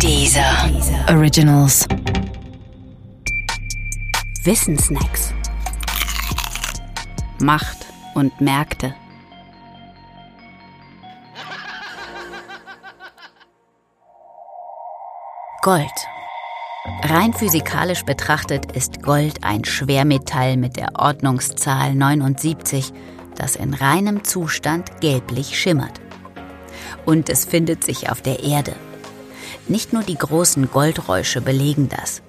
Dieser Originals. Wissensnacks. Macht und Märkte. Gold. Rein physikalisch betrachtet ist Gold ein Schwermetall mit der Ordnungszahl 79, das in reinem Zustand gelblich schimmert. Und es findet sich auf der Erde. Nicht nur die großen Goldräusche belegen das.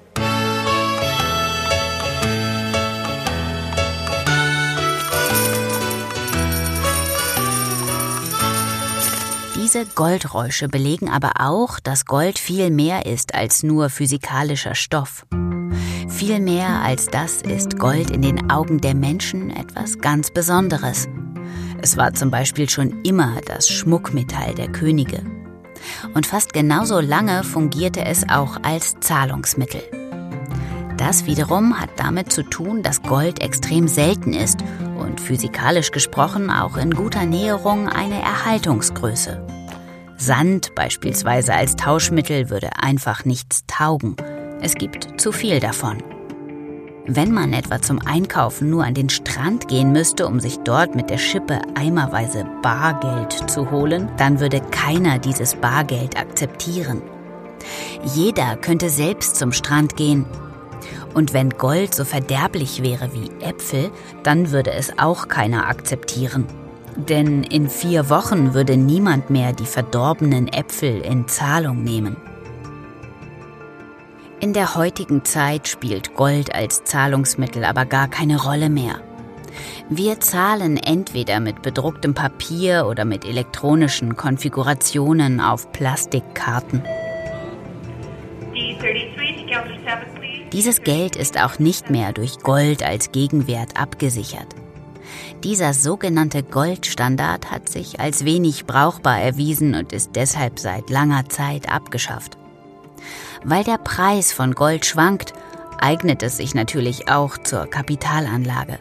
Diese Goldräusche belegen aber auch, dass Gold viel mehr ist als nur physikalischer Stoff. Viel mehr als das ist Gold in den Augen der Menschen etwas ganz Besonderes. Es war zum Beispiel schon immer das Schmuckmetall der Könige und fast genauso lange fungierte es auch als Zahlungsmittel. Das wiederum hat damit zu tun, dass Gold extrem selten ist und physikalisch gesprochen auch in guter Näherung eine Erhaltungsgröße. Sand beispielsweise als Tauschmittel würde einfach nichts taugen. Es gibt zu viel davon. Wenn man etwa zum Einkaufen nur an den Strand gehen müsste, um sich dort mit der Schippe eimerweise Bargeld zu holen, dann würde keiner dieses Bargeld akzeptieren. Jeder könnte selbst zum Strand gehen. Und wenn Gold so verderblich wäre wie Äpfel, dann würde es auch keiner akzeptieren. Denn in vier Wochen würde niemand mehr die verdorbenen Äpfel in Zahlung nehmen. In der heutigen Zeit spielt Gold als Zahlungsmittel aber gar keine Rolle mehr. Wir zahlen entweder mit bedrucktem Papier oder mit elektronischen Konfigurationen auf Plastikkarten. Dieses Geld ist auch nicht mehr durch Gold als Gegenwert abgesichert. Dieser sogenannte Goldstandard hat sich als wenig brauchbar erwiesen und ist deshalb seit langer Zeit abgeschafft. Weil der Preis von Gold schwankt, eignet es sich natürlich auch zur Kapitalanlage.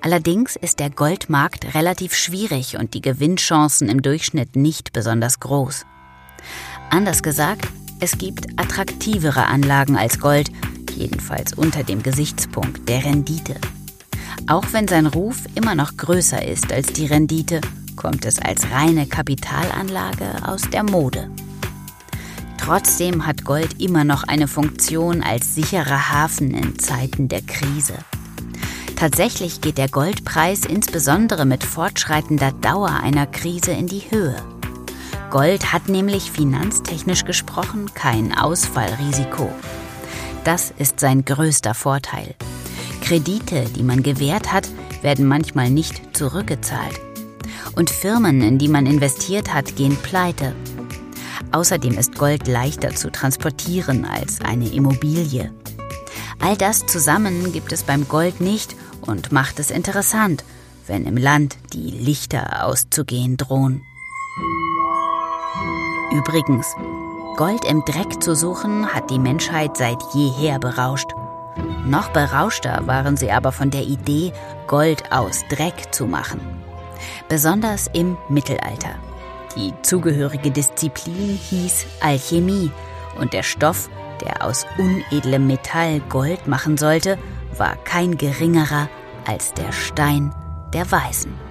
Allerdings ist der Goldmarkt relativ schwierig und die Gewinnchancen im Durchschnitt nicht besonders groß. Anders gesagt, es gibt attraktivere Anlagen als Gold, jedenfalls unter dem Gesichtspunkt der Rendite. Auch wenn sein Ruf immer noch größer ist als die Rendite, kommt es als reine Kapitalanlage aus der Mode. Trotzdem hat Gold immer noch eine Funktion als sicherer Hafen in Zeiten der Krise. Tatsächlich geht der Goldpreis insbesondere mit fortschreitender Dauer einer Krise in die Höhe. Gold hat nämlich finanztechnisch gesprochen kein Ausfallrisiko. Das ist sein größter Vorteil. Kredite, die man gewährt hat, werden manchmal nicht zurückgezahlt. Und Firmen, in die man investiert hat, gehen pleite Außerdem ist Gold leichter zu transportieren als eine Immobilie. All das zusammen gibt es beim Gold nicht und macht es interessant, wenn im Land die Lichter auszugehen drohen. Übrigens, Gold im Dreck zu suchen hat die Menschheit seit jeher berauscht. Noch berauschter waren sie aber von der Idee, Gold aus Dreck zu machen. Besonders im Mittelalter. Die zugehörige Disziplin hieß Alchemie und der Stoff, der aus unedlem Metall Gold machen sollte, war kein geringerer als der Stein der Weisen.